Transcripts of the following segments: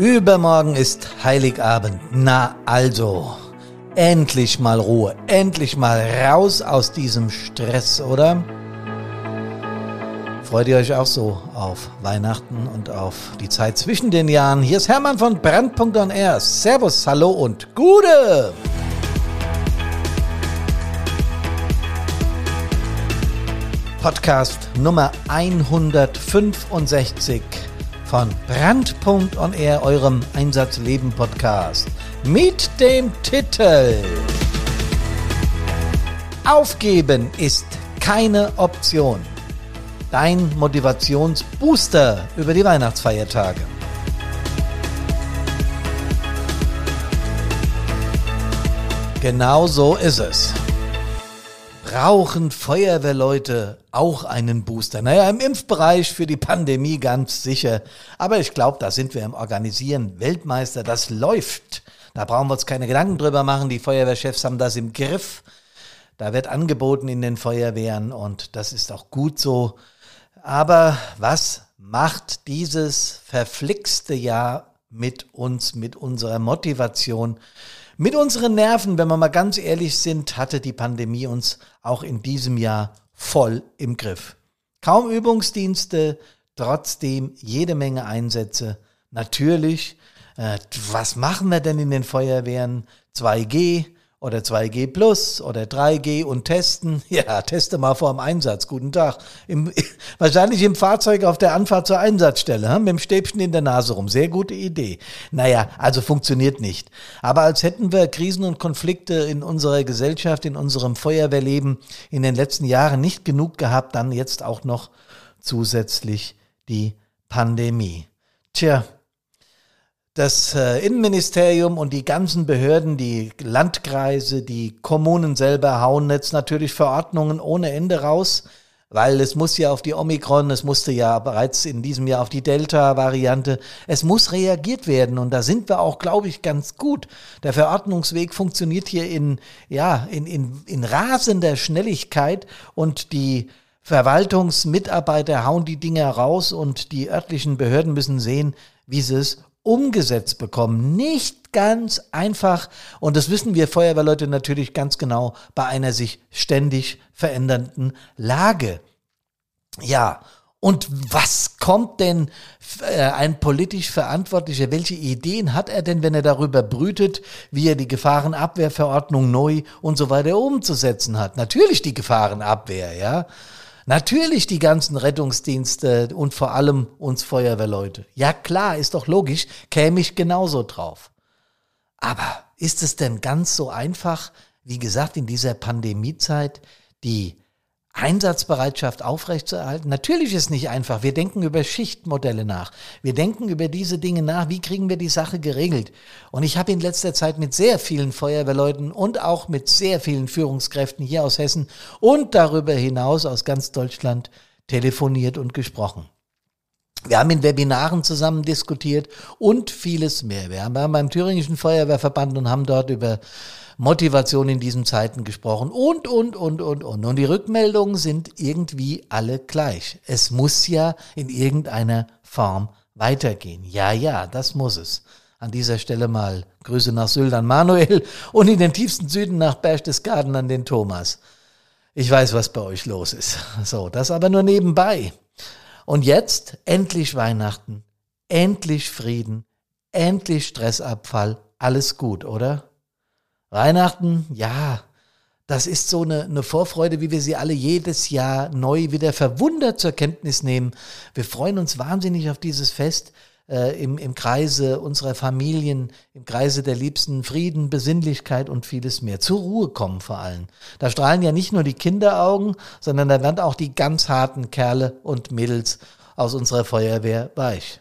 Übermorgen ist Heiligabend. Na also, endlich mal Ruhe, endlich mal raus aus diesem Stress, oder? Freut ihr euch auch so auf Weihnachten und auf die Zeit zwischen den Jahren? Hier ist Hermann von Brand.on Servus, hallo und Gude! Podcast Nummer 165 von Brand.on eurem Einsatzleben Podcast mit dem Titel Aufgeben ist keine Option. Dein Motivationsbooster über die Weihnachtsfeiertage. Genau so ist es brauchen Feuerwehrleute auch einen Booster? Naja, im Impfbereich für die Pandemie ganz sicher. Aber ich glaube, da sind wir im Organisieren Weltmeister. Das läuft. Da brauchen wir uns keine Gedanken drüber machen. Die Feuerwehrchefs haben das im Griff. Da wird angeboten in den Feuerwehren und das ist auch gut so. Aber was macht dieses verflixte Jahr mit uns, mit unserer Motivation? Mit unseren Nerven, wenn wir mal ganz ehrlich sind, hatte die Pandemie uns auch in diesem Jahr voll im Griff. Kaum Übungsdienste, trotzdem jede Menge Einsätze. Natürlich, äh, was machen wir denn in den Feuerwehren? 2G, oder 2G Plus oder 3G und testen. Ja, teste mal vor dem Einsatz. Guten Tag. Im, wahrscheinlich im Fahrzeug auf der Anfahrt zur Einsatzstelle, hm? mit dem Stäbchen in der Nase rum. Sehr gute Idee. Naja, also funktioniert nicht. Aber als hätten wir Krisen und Konflikte in unserer Gesellschaft, in unserem Feuerwehrleben in den letzten Jahren nicht genug gehabt, dann jetzt auch noch zusätzlich die Pandemie. Tja, das äh, Innenministerium und die ganzen Behörden, die Landkreise, die Kommunen selber hauen jetzt natürlich Verordnungen ohne Ende raus, weil es muss ja auf die Omikron, es musste ja bereits in diesem Jahr auf die Delta-Variante, es muss reagiert werden und da sind wir auch, glaube ich, ganz gut. Der Verordnungsweg funktioniert hier in, ja, in, in, in rasender Schnelligkeit und die Verwaltungsmitarbeiter hauen die Dinge raus und die örtlichen Behörden müssen sehen, wie sie es umgesetzt bekommen. Nicht ganz einfach. Und das wissen wir Feuerwehrleute natürlich ganz genau bei einer sich ständig verändernden Lage. Ja. Und was kommt denn äh, ein politisch Verantwortlicher? Welche Ideen hat er denn, wenn er darüber brütet, wie er die Gefahrenabwehrverordnung neu und so weiter umzusetzen hat? Natürlich die Gefahrenabwehr, ja. Natürlich die ganzen Rettungsdienste und vor allem uns Feuerwehrleute. Ja klar, ist doch logisch, käme ich genauso drauf. Aber ist es denn ganz so einfach, wie gesagt, in dieser Pandemiezeit die Einsatzbereitschaft aufrechtzuerhalten? Natürlich ist nicht einfach. Wir denken über Schichtmodelle nach. Wir denken über diese Dinge nach. Wie kriegen wir die Sache geregelt? Und ich habe in letzter Zeit mit sehr vielen Feuerwehrleuten und auch mit sehr vielen Führungskräften hier aus Hessen und darüber hinaus aus ganz Deutschland telefoniert und gesprochen. Wir haben in Webinaren zusammen diskutiert und vieles mehr. Wir haben beim Thüringischen Feuerwehrverband und haben dort über Motivation in diesen Zeiten gesprochen und, und, und, und, und. Und die Rückmeldungen sind irgendwie alle gleich. Es muss ja in irgendeiner Form weitergehen. Ja, ja, das muss es. An dieser Stelle mal Grüße nach Sylt an Manuel und in den tiefsten Süden nach Berchtesgaden an den Thomas. Ich weiß, was bei euch los ist. So, das aber nur nebenbei. Und jetzt endlich Weihnachten, endlich Frieden, endlich Stressabfall, alles gut, oder? Weihnachten, ja, das ist so eine, eine Vorfreude, wie wir sie alle jedes Jahr neu wieder verwundert zur Kenntnis nehmen. Wir freuen uns wahnsinnig auf dieses Fest äh, im, im Kreise unserer Familien, im Kreise der Liebsten, Frieden, Besinnlichkeit und vieles mehr. Zur Ruhe kommen vor allem. Da strahlen ja nicht nur die Kinderaugen, sondern da werden auch die ganz harten Kerle und Mädels aus unserer Feuerwehr weich.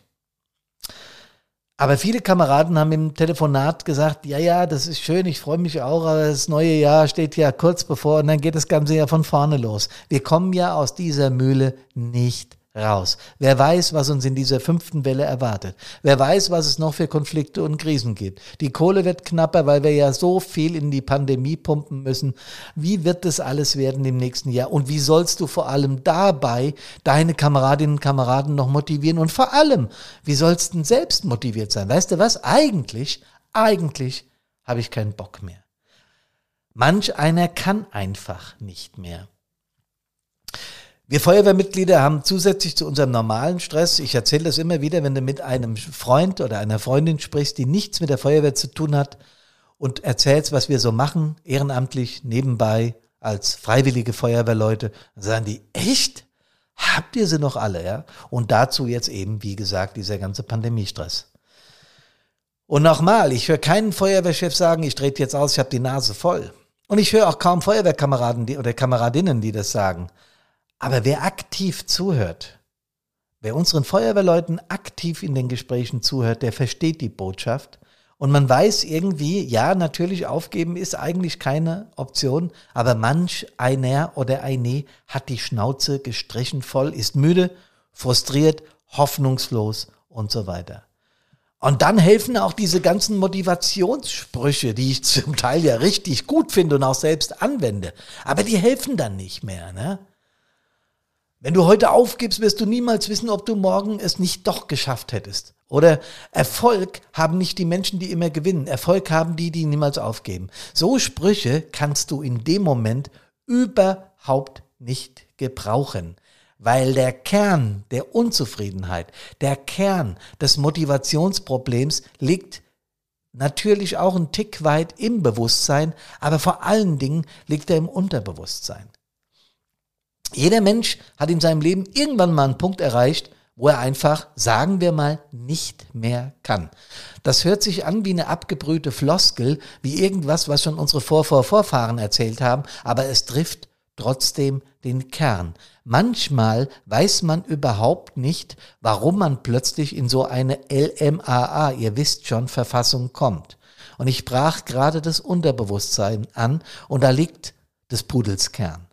Aber viele Kameraden haben im Telefonat gesagt, ja, ja, das ist schön, ich freue mich auch, aber das neue Jahr steht ja kurz bevor und dann geht das Ganze ja von vorne los. Wir kommen ja aus dieser Mühle nicht raus. Wer weiß, was uns in dieser fünften Welle erwartet. Wer weiß, was es noch für Konflikte und Krisen gibt. Die Kohle wird knapper, weil wir ja so viel in die Pandemie pumpen müssen. Wie wird das alles werden im nächsten Jahr? Und wie sollst du vor allem dabei deine Kameradinnen und Kameraden noch motivieren? Und vor allem, wie sollst du selbst motiviert sein? Weißt du was? Eigentlich, eigentlich habe ich keinen Bock mehr. Manch einer kann einfach nicht mehr. Wir Feuerwehrmitglieder haben zusätzlich zu unserem normalen Stress, ich erzähle das immer wieder, wenn du mit einem Freund oder einer Freundin sprichst, die nichts mit der Feuerwehr zu tun hat und erzählst, was wir so machen, ehrenamtlich, nebenbei, als freiwillige Feuerwehrleute, dann sagen die, echt? Habt ihr sie noch alle, ja? Und dazu jetzt eben, wie gesagt, dieser ganze Pandemiestress. Und nochmal, ich höre keinen Feuerwehrchef sagen, ich drehe jetzt aus, ich habe die Nase voll. Und ich höre auch kaum Feuerwehrkameraden die, oder Kameradinnen, die das sagen. Aber wer aktiv zuhört, wer unseren Feuerwehrleuten aktiv in den Gesprächen zuhört, der versteht die Botschaft. Und man weiß irgendwie, ja, natürlich aufgeben ist eigentlich keine Option, aber manch einer oder eine hat die Schnauze gestrichen voll, ist müde, frustriert, hoffnungslos und so weiter. Und dann helfen auch diese ganzen Motivationssprüche, die ich zum Teil ja richtig gut finde und auch selbst anwende. Aber die helfen dann nicht mehr. Ne? Wenn du heute aufgibst, wirst du niemals wissen, ob du morgen es nicht doch geschafft hättest. Oder Erfolg haben nicht die Menschen, die immer gewinnen. Erfolg haben die, die niemals aufgeben. So Sprüche kannst du in dem Moment überhaupt nicht gebrauchen. Weil der Kern der Unzufriedenheit, der Kern des Motivationsproblems liegt natürlich auch ein Tick weit im Bewusstsein, aber vor allen Dingen liegt er im Unterbewusstsein. Jeder Mensch hat in seinem Leben irgendwann mal einen Punkt erreicht, wo er einfach, sagen wir mal, nicht mehr kann. Das hört sich an wie eine abgebrühte Floskel, wie irgendwas, was schon unsere Vorvorvorfahren erzählt haben, aber es trifft trotzdem den Kern. Manchmal weiß man überhaupt nicht, warum man plötzlich in so eine LMAA, ihr wisst schon, Verfassung kommt. Und ich brach gerade das Unterbewusstsein an und da liegt des Pudels Kern.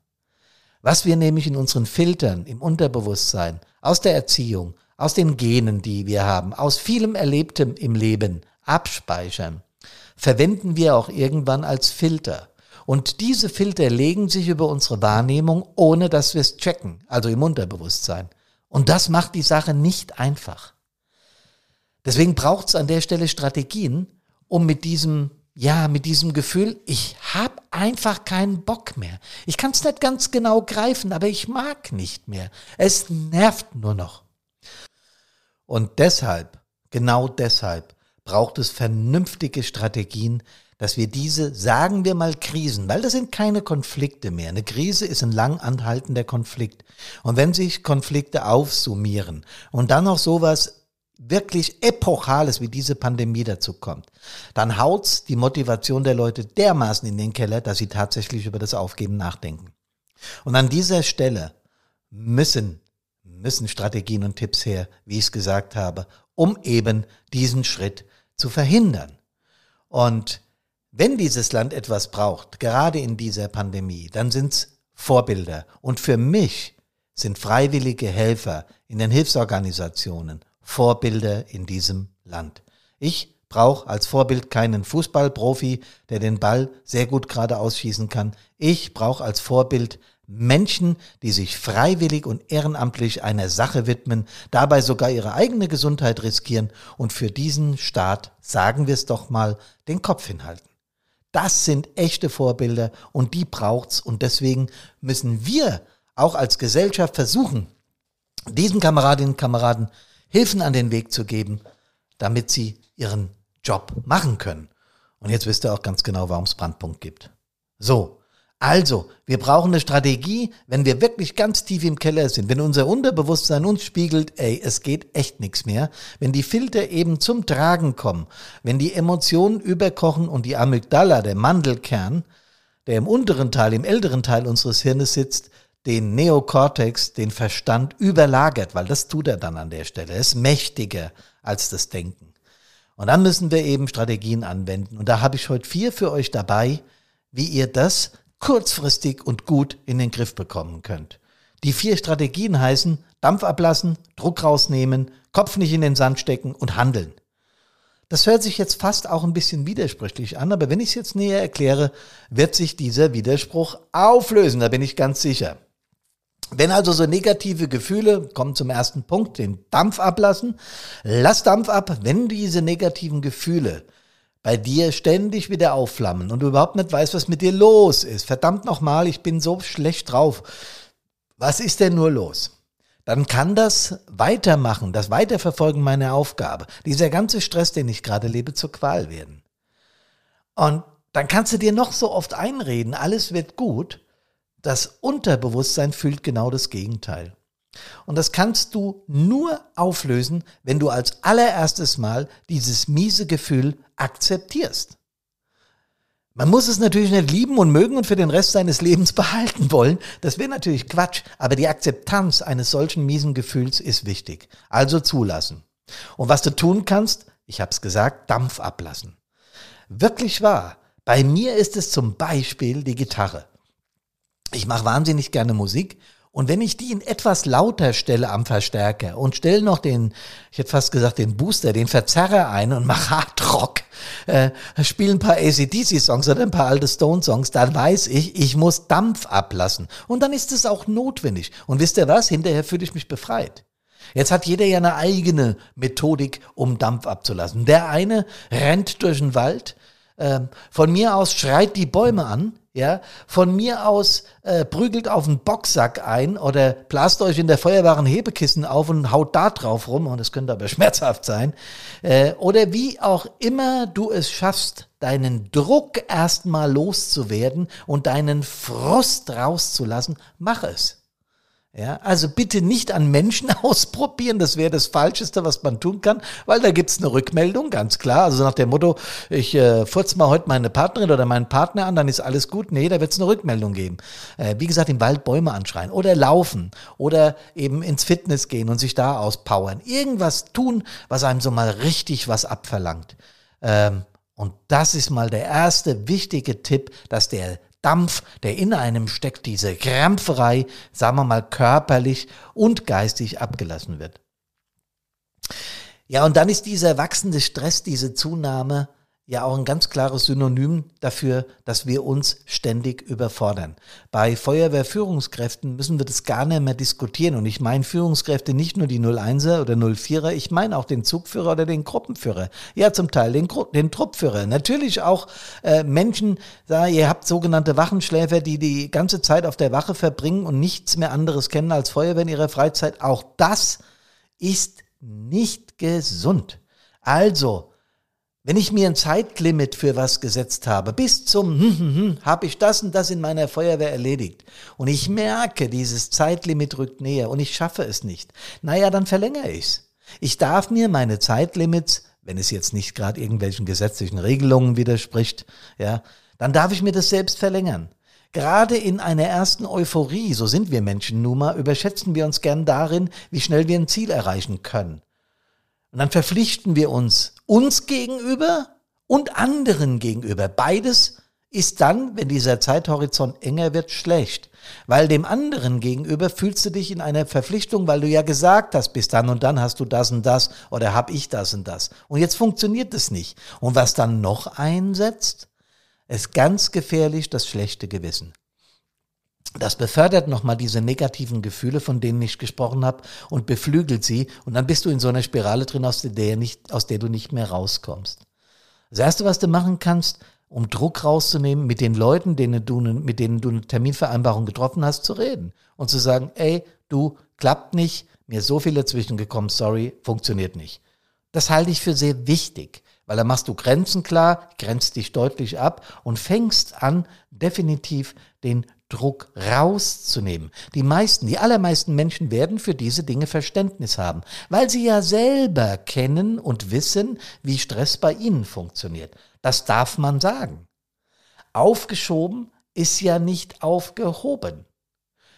Was wir nämlich in unseren Filtern, im Unterbewusstsein, aus der Erziehung, aus den Genen, die wir haben, aus vielem Erlebtem im Leben abspeichern, verwenden wir auch irgendwann als Filter. Und diese Filter legen sich über unsere Wahrnehmung, ohne dass wir es checken, also im Unterbewusstsein. Und das macht die Sache nicht einfach. Deswegen braucht es an der Stelle Strategien, um mit diesem ja, mit diesem Gefühl, ich habe einfach keinen Bock mehr. Ich kann es nicht ganz genau greifen, aber ich mag nicht mehr. Es nervt nur noch. Und deshalb, genau deshalb, braucht es vernünftige Strategien, dass wir diese, sagen wir mal, Krisen, weil das sind keine Konflikte mehr. Eine Krise ist ein lang anhaltender Konflikt. Und wenn sich Konflikte aufsummieren und dann noch sowas wirklich Epochales wie diese Pandemie dazu kommt, dann haut's die Motivation der Leute dermaßen in den Keller, dass sie tatsächlich über das Aufgeben nachdenken. Und an dieser Stelle müssen, müssen Strategien und Tipps her, wie ich es gesagt habe, um eben diesen Schritt zu verhindern. Und wenn dieses Land etwas braucht, gerade in dieser Pandemie, dann sind's Vorbilder. Und für mich sind freiwillige Helfer in den Hilfsorganisationen Vorbilder in diesem Land. Ich brauche als Vorbild keinen Fußballprofi, der den Ball sehr gut gerade ausschießen kann. Ich brauche als Vorbild Menschen, die sich freiwillig und ehrenamtlich einer Sache widmen, dabei sogar ihre eigene Gesundheit riskieren und für diesen Staat, sagen wir es doch mal, den Kopf hinhalten. Das sind echte Vorbilder und die braucht's und deswegen müssen wir auch als Gesellschaft versuchen, diesen Kameradinnen und Kameraden Hilfen an den Weg zu geben, damit sie ihren Job machen können. Und jetzt wisst ihr auch ganz genau, warum es Brandpunkt gibt. So, also, wir brauchen eine Strategie, wenn wir wirklich ganz tief im Keller sind, wenn unser Unterbewusstsein uns spiegelt, ey, es geht echt nichts mehr, wenn die Filter eben zum Tragen kommen, wenn die Emotionen überkochen und die Amygdala, der Mandelkern, der im unteren Teil, im älteren Teil unseres Hirnes sitzt, den Neokortex, den Verstand überlagert, weil das tut er dann an der Stelle. Er ist mächtiger als das Denken. Und dann müssen wir eben Strategien anwenden. Und da habe ich heute vier für euch dabei, wie ihr das kurzfristig und gut in den Griff bekommen könnt. Die vier Strategien heißen Dampf ablassen, Druck rausnehmen, Kopf nicht in den Sand stecken und handeln. Das hört sich jetzt fast auch ein bisschen widersprüchlich an, aber wenn ich es jetzt näher erkläre, wird sich dieser Widerspruch auflösen, da bin ich ganz sicher. Wenn also so negative Gefühle, kommen zum ersten Punkt, den Dampf ablassen, lass Dampf ab, wenn diese negativen Gefühle bei dir ständig wieder aufflammen und du überhaupt nicht weißt, was mit dir los ist. Verdammt nochmal, ich bin so schlecht drauf. Was ist denn nur los? Dann kann das Weitermachen, das Weiterverfolgen meiner Aufgabe, dieser ganze Stress, den ich gerade lebe, zur Qual werden. Und dann kannst du dir noch so oft einreden, alles wird gut. Das Unterbewusstsein fühlt genau das Gegenteil. Und das kannst du nur auflösen, wenn du als allererstes Mal dieses miese Gefühl akzeptierst. Man muss es natürlich nicht lieben und mögen und für den Rest seines Lebens behalten wollen. Das wäre natürlich Quatsch, aber die Akzeptanz eines solchen miesen Gefühls ist wichtig. Also zulassen. Und was du tun kannst, ich habe es gesagt, Dampf ablassen. Wirklich wahr. Bei mir ist es zum Beispiel die Gitarre. Ich mache wahnsinnig gerne Musik und wenn ich die in etwas lauter stelle am Verstärker und stelle noch den, ich hätte fast gesagt, den Booster, den Verzerrer ein und mache Hardrock, äh, spiele ein paar ACDC-Songs oder ein paar alte Stone-Songs, dann weiß ich, ich muss Dampf ablassen. Und dann ist es auch notwendig. Und wisst ihr was? Hinterher fühle ich mich befreit. Jetzt hat jeder ja eine eigene Methodik, um Dampf abzulassen. Der eine rennt durch den Wald, äh, von mir aus schreit die Bäume an, ja, von mir aus äh, prügelt auf einen Boxsack ein oder blast euch in der feuerbaren Hebekissen auf und haut da drauf rum, und es könnte aber schmerzhaft sein, äh, oder wie auch immer du es schaffst, deinen Druck erstmal loszuwerden und deinen Frust rauszulassen, mach es. Ja, also bitte nicht an Menschen ausprobieren, das wäre das Falscheste, was man tun kann, weil da gibt's eine Rückmeldung, ganz klar. Also nach dem Motto, ich äh, furze mal heute meine Partnerin oder meinen Partner an, dann ist alles gut. Nee, da wird's eine Rückmeldung geben. Äh, wie gesagt, im Wald Bäume anschreien oder laufen oder eben ins Fitness gehen und sich da auspowern. Irgendwas tun, was einem so mal richtig was abverlangt. Ähm, und das ist mal der erste wichtige Tipp, dass der Dampf, der in einem steckt, diese Krampferei, sagen wir mal körperlich und geistig abgelassen wird. Ja, und dann ist dieser wachsende Stress, diese Zunahme ja auch ein ganz klares Synonym dafür, dass wir uns ständig überfordern. Bei Feuerwehrführungskräften müssen wir das gar nicht mehr diskutieren. Und ich meine Führungskräfte nicht nur die 01er oder 04er, ich meine auch den Zugführer oder den Gruppenführer. Ja, zum Teil den, den Truppführer. Natürlich auch äh, Menschen, da ihr habt sogenannte Wachenschläfer, die die ganze Zeit auf der Wache verbringen und nichts mehr anderes kennen als Feuerwehr in ihrer Freizeit. Auch das ist nicht gesund. Also, wenn ich mir ein Zeitlimit für was gesetzt habe, bis zum hm, hm, hm, habe ich das und das in meiner Feuerwehr erledigt und ich merke, dieses Zeitlimit rückt näher und ich schaffe es nicht, naja, dann verlängere ich's. Ich darf mir meine Zeitlimits, wenn es jetzt nicht gerade irgendwelchen gesetzlichen Regelungen widerspricht, ja, dann darf ich mir das selbst verlängern. Gerade in einer ersten Euphorie, so sind wir Menschen nun mal, überschätzen wir uns gern darin, wie schnell wir ein Ziel erreichen können. Und dann verpflichten wir uns uns gegenüber und anderen gegenüber. Beides ist dann, wenn dieser Zeithorizont enger wird, schlecht. Weil dem anderen gegenüber fühlst du dich in einer Verpflichtung, weil du ja gesagt hast, bis dann und dann hast du das und das oder hab ich das und das. Und jetzt funktioniert es nicht. Und was dann noch einsetzt, ist ganz gefährlich das schlechte Gewissen. Das befördert nochmal diese negativen Gefühle, von denen ich gesprochen habe, und beflügelt sie. Und dann bist du in so einer Spirale drin, aus der, nicht, aus der du nicht mehr rauskommst. Das Erste, was du machen kannst, um Druck rauszunehmen, mit den Leuten, denen du, mit denen du eine Terminvereinbarung getroffen hast, zu reden. Und zu sagen, ey, du, klappt nicht, mir ist so viel dazwischen gekommen, sorry, funktioniert nicht. Das halte ich für sehr wichtig, weil da machst du Grenzen klar, grenzt dich deutlich ab und fängst an, definitiv den Druck rauszunehmen. Die meisten, die allermeisten Menschen werden für diese Dinge Verständnis haben, weil sie ja selber kennen und wissen, wie Stress bei ihnen funktioniert. Das darf man sagen. Aufgeschoben ist ja nicht aufgehoben.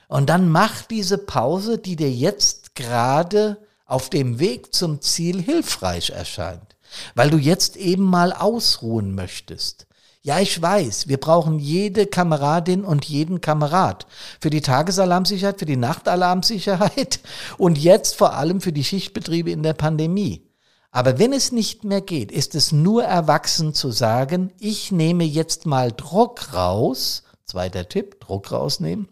Und dann mach diese Pause, die dir jetzt gerade auf dem Weg zum Ziel hilfreich erscheint, weil du jetzt eben mal ausruhen möchtest Ja, ich weiß, wir brauchen jede Kameradin und jeden Kamerad für die Tagesalarmsicherheit, für die Nachtalarmsicherheit und jetzt vor allem für die Schichtbetriebe in der Pandemie. Aber wenn es nicht mehr geht, ist es nur erwachsen zu sagen, ich nehme jetzt mal Druck raus, zweiter Tipp, Druck rausnehmen,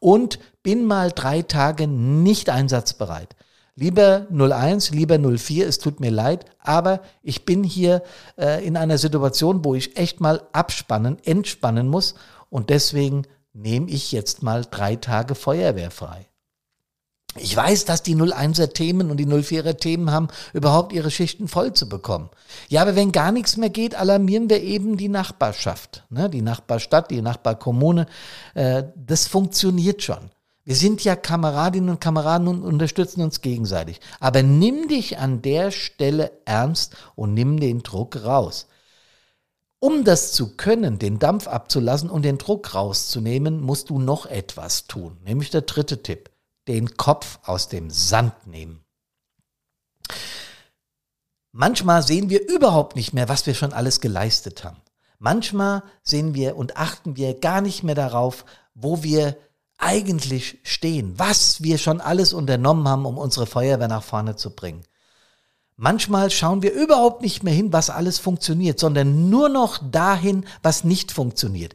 und bin mal drei Tage nicht einsatzbereit. Lieber 01, lieber 04, es tut mir leid, aber ich bin hier äh, in einer Situation, wo ich echt mal abspannen, entspannen muss und deswegen nehme ich jetzt mal drei Tage Feuerwehr frei. Ich weiß, dass die 01er Themen und die 04er Themen haben, überhaupt ihre Schichten voll zu bekommen. Ja, aber wenn gar nichts mehr geht, alarmieren wir eben die Nachbarschaft, ne? die Nachbarstadt, die Nachbarkommune. Äh, das funktioniert schon. Wir sind ja Kameradinnen und Kameraden und unterstützen uns gegenseitig. Aber nimm dich an der Stelle ernst und nimm den Druck raus. Um das zu können, den Dampf abzulassen und den Druck rauszunehmen, musst du noch etwas tun. Nämlich der dritte Tipp. Den Kopf aus dem Sand nehmen. Manchmal sehen wir überhaupt nicht mehr, was wir schon alles geleistet haben. Manchmal sehen wir und achten wir gar nicht mehr darauf, wo wir eigentlich stehen, was wir schon alles unternommen haben, um unsere Feuerwehr nach vorne zu bringen. Manchmal schauen wir überhaupt nicht mehr hin, was alles funktioniert, sondern nur noch dahin, was nicht funktioniert.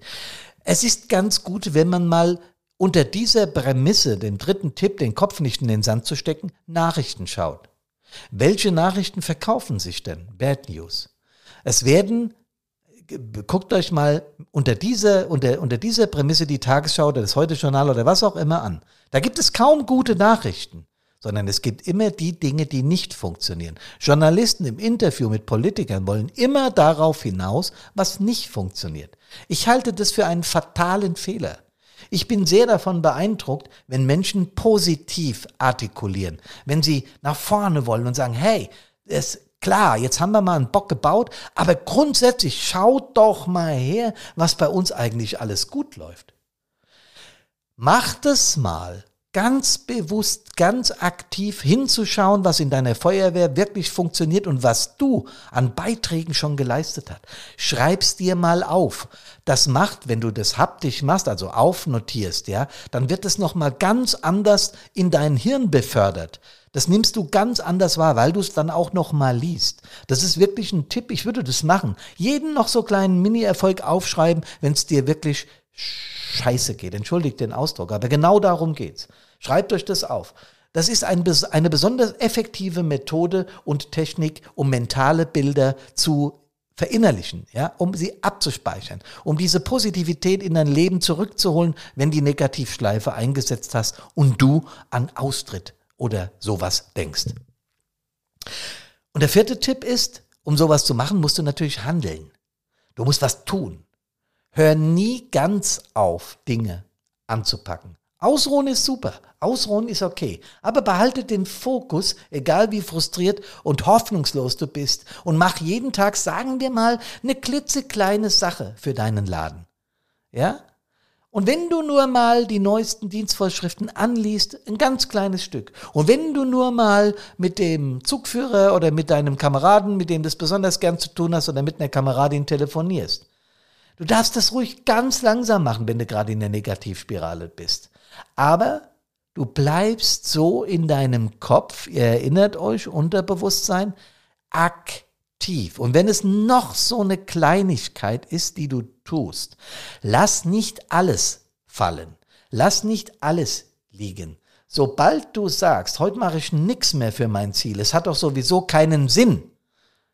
Es ist ganz gut, wenn man mal unter dieser Prämisse, dem dritten Tipp, den Kopf nicht in den Sand zu stecken, Nachrichten schaut. Welche Nachrichten verkaufen sich denn? Bad News. Es werden guckt euch mal unter dieser, unter, unter dieser Prämisse die Tagesschau oder das Heute-Journal oder was auch immer an. Da gibt es kaum gute Nachrichten, sondern es gibt immer die Dinge, die nicht funktionieren. Journalisten im Interview mit Politikern wollen immer darauf hinaus, was nicht funktioniert. Ich halte das für einen fatalen Fehler. Ich bin sehr davon beeindruckt, wenn Menschen positiv artikulieren, wenn sie nach vorne wollen und sagen, hey, es Klar, jetzt haben wir mal einen Bock gebaut, aber grundsätzlich schaut doch mal her, was bei uns eigentlich alles gut läuft. Macht es mal ganz bewusst, ganz aktiv hinzuschauen, was in deiner Feuerwehr wirklich funktioniert und was du an Beiträgen schon geleistet hast. Schreib's dir mal auf. Das macht, wenn du das haptisch machst, also aufnotierst, ja, dann wird es nochmal ganz anders in dein Hirn befördert. Das nimmst du ganz anders wahr, weil du es dann auch noch mal liest. Das ist wirklich ein Tipp, ich würde das machen. Jeden noch so kleinen Mini-Erfolg aufschreiben, wenn es dir wirklich scheiße geht. Entschuldigt den Ausdruck, aber genau darum geht's. Schreibt euch das auf. Das ist ein, eine besonders effektive Methode und Technik, um mentale Bilder zu verinnerlichen, ja, um sie abzuspeichern, um diese Positivität in dein Leben zurückzuholen, wenn die Negativschleife eingesetzt hast und du an Austritt oder sowas denkst. Und der vierte Tipp ist, um sowas zu machen, musst du natürlich handeln. Du musst was tun. Hör nie ganz auf, Dinge anzupacken. Ausruhen ist super, ausruhen ist okay, aber behalte den Fokus, egal wie frustriert und hoffnungslos du bist, und mach jeden Tag, sagen wir mal, eine klitzekleine Sache für deinen Laden. Ja? Und wenn du nur mal die neuesten Dienstvorschriften anliest, ein ganz kleines Stück. Und wenn du nur mal mit dem Zugführer oder mit deinem Kameraden, mit dem du es besonders gern zu tun hast, oder mit einer Kameradin telefonierst. Du darfst das ruhig ganz langsam machen, wenn du gerade in der Negativspirale bist. Aber du bleibst so in deinem Kopf, ihr erinnert euch, Unterbewusstsein, aktiv. Und wenn es noch so eine Kleinigkeit ist, die du tust, lass nicht alles fallen. Lass nicht alles liegen. Sobald du sagst, heute mache ich nichts mehr für mein Ziel, es hat doch sowieso keinen Sinn.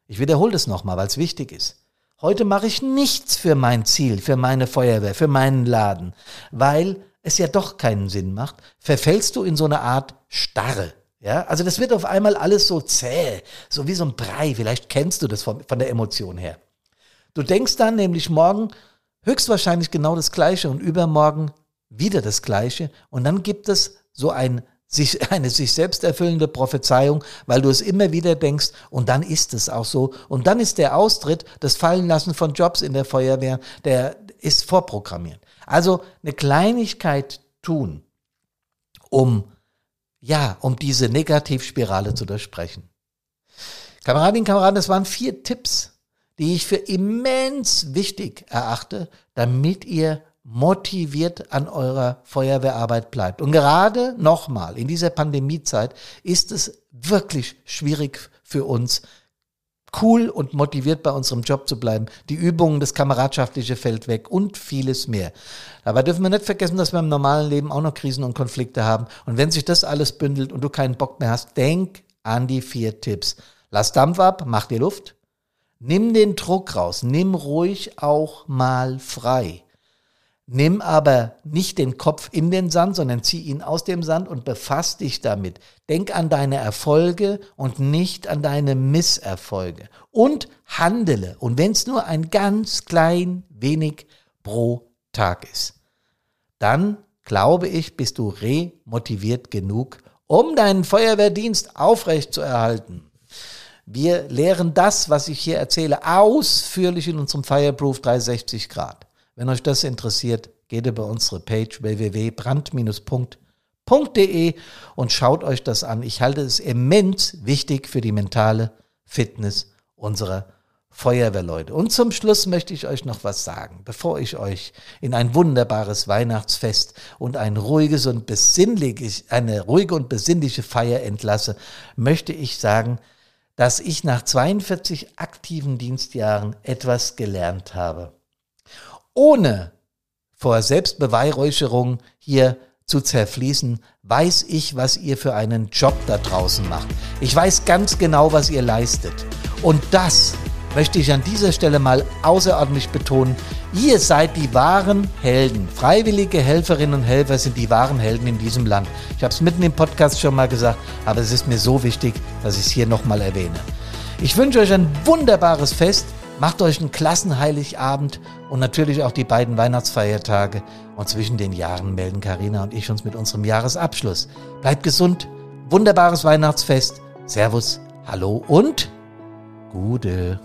Ich wiederhole das nochmal, weil es wichtig ist. Heute mache ich nichts für mein Ziel, für meine Feuerwehr, für meinen Laden, weil es ja doch keinen Sinn macht, verfällst du in so eine Art Starre. Ja, also das wird auf einmal alles so zäh, so wie so ein Brei. Vielleicht kennst du das von, von der Emotion her. Du denkst dann nämlich morgen höchstwahrscheinlich genau das Gleiche und übermorgen wieder das Gleiche. Und dann gibt es so ein, sich, eine sich selbst erfüllende Prophezeiung, weil du es immer wieder denkst und dann ist es auch so. Und dann ist der Austritt, das Fallenlassen von Jobs in der Feuerwehr, der ist vorprogrammiert. Also eine Kleinigkeit tun, um ja, um diese Negativspirale zu durchbrechen. Kameradinnen Kameraden, das waren vier Tipps, die ich für immens wichtig erachte, damit ihr motiviert an eurer Feuerwehrarbeit bleibt. Und gerade nochmal in dieser Pandemiezeit ist es wirklich schwierig für uns, cool und motiviert bei unserem Job zu bleiben. Die Übungen, das Kameradschaftliche fällt weg und vieles mehr. Aber dürfen wir nicht vergessen, dass wir im normalen Leben auch noch Krisen und Konflikte haben. Und wenn sich das alles bündelt und du keinen Bock mehr hast, denk an die vier Tipps. Lass Dampf ab, mach dir Luft. Nimm den Druck raus, nimm ruhig auch mal frei. Nimm aber nicht den Kopf in den Sand, sondern zieh ihn aus dem Sand und befass dich damit. Denk an deine Erfolge und nicht an deine Misserfolge. Und handele. Und wenn es nur ein ganz klein wenig pro Tag ist, dann glaube ich, bist du remotiviert genug, um deinen Feuerwehrdienst aufrecht zu erhalten. Wir lehren das, was ich hier erzähle, ausführlich in unserem Fireproof 360 Grad. Wenn euch das interessiert, geht über unsere Page www.brand-punkt.de und schaut euch das an. Ich halte es immens wichtig für die mentale Fitness unserer Feuerwehrleute. Und zum Schluss möchte ich euch noch was sagen, bevor ich euch in ein wunderbares Weihnachtsfest und ein ruhiges und besinnliches, eine ruhige und besinnliche Feier entlasse, möchte ich sagen, dass ich nach 42 aktiven Dienstjahren etwas gelernt habe ohne vor Selbstbeweihräucherung hier zu zerfließen, weiß ich, was ihr für einen Job da draußen macht. Ich weiß ganz genau, was ihr leistet. Und das möchte ich an dieser Stelle mal außerordentlich betonen. Ihr seid die wahren Helden. Freiwillige Helferinnen und Helfer sind die wahren Helden in diesem Land. Ich habe es mitten im Podcast schon mal gesagt, aber es ist mir so wichtig, dass ich es hier nochmal erwähne. Ich wünsche euch ein wunderbares Fest. Macht euch einen Klassenheiligabend und natürlich auch die beiden Weihnachtsfeiertage. Und zwischen den Jahren melden Karina und ich uns mit unserem Jahresabschluss. Bleibt gesund, wunderbares Weihnachtsfest. Servus, hallo und Gude.